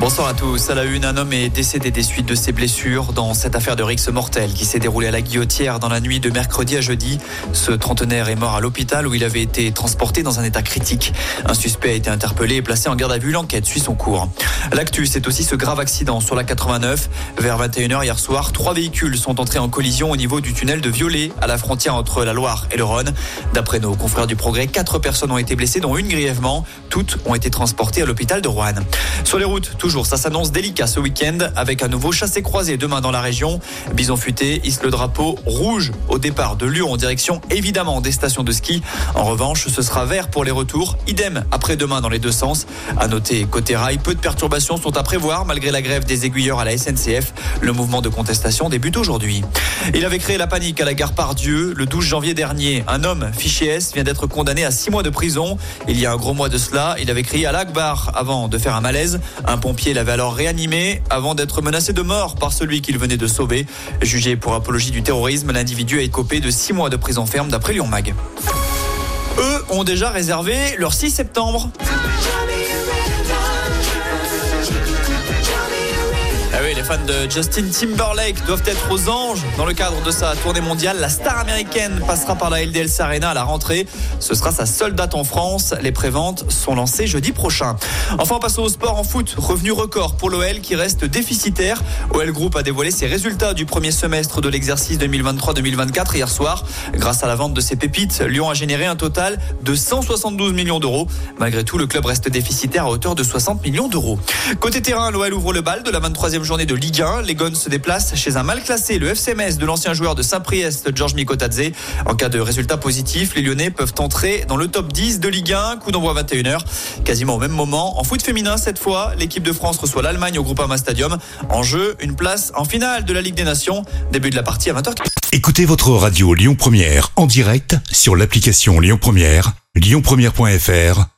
Bonsoir à tous. À la une, un homme est décédé des suites de ses blessures dans cette affaire de rixe mortel qui s'est déroulée à la Guillotière dans la nuit de mercredi à jeudi. Ce trentenaire est mort à l'hôpital où il avait été transporté dans un état critique. Un suspect a été interpellé et placé en garde à vue. L'enquête suit son cours. L'actu, c'est aussi ce grave accident sur la 89. Vers 21h hier soir, trois véhicules sont entrés en collision au niveau du tunnel de Violet à la frontière entre la Loire et le Rhône. D'après nos confrères du Progrès, quatre personnes ont été blessées, dont une grièvement. Toutes ont été transportées à l'hôpital de Rouen. Sur les routes, ça s'annonce délicat ce week-end avec un nouveau chassé-croisé demain dans la région. Bison futé hisse le drapeau rouge au départ de Lyon en direction évidemment des stations de ski. En revanche, ce sera vert pour les retours. Idem après-demain dans les deux sens. À noter côté rail, peu de perturbations sont à prévoir malgré la grève des aiguilleurs à la SNCF. Le mouvement de contestation débute aujourd'hui. Il avait créé la panique à la gare Pardieu le 12 janvier dernier. Un homme, fiché S, vient d'être condamné à six mois de prison. Il y a un gros mois de cela, il avait crié à l'Akbar avant de faire un malaise. Un pompier l'avait alors réanimé avant d'être menacé de mort par celui qu'il venait de sauver. Jugé pour apologie du terrorisme, l'individu a écopé de 6 mois de prison ferme d'après Lyon Mag. Eux ont déjà réservé leur 6 septembre. Les fans de Justin Timberlake doivent être aux anges. Dans le cadre de sa tournée mondiale, la star américaine passera par la LDLC Arena à la rentrée. Ce sera sa seule date en France. Les préventes sont lancées jeudi prochain. Enfin, passons au sport en foot. Revenu record pour l'OL qui reste déficitaire. OL Group a dévoilé ses résultats du premier semestre de l'exercice 2023-2024 hier soir. Grâce à la vente de ses pépites, Lyon a généré un total de 172 millions d'euros. Malgré tout, le club reste déficitaire à hauteur de 60 millions d'euros. Côté terrain, l'OL ouvre le bal de la 23e de Ligue 1. Les Gones se déplacent chez un mal classé, le FCMS de l'ancien joueur de Saint-Priest, Georges Mikotadze. En cas de résultat positif, les Lyonnais peuvent entrer dans le top 10 de Ligue 1. Coup d'envoi 21h. Quasiment au même moment. En foot féminin, cette fois, l'équipe de France reçoit l'Allemagne au Groupama Stadium. En jeu, une place en finale de la Ligue des Nations. Début de la partie à 20h. Écoutez votre radio Lyon Première en direct sur l'application Lyon Première, lyonpremière.fr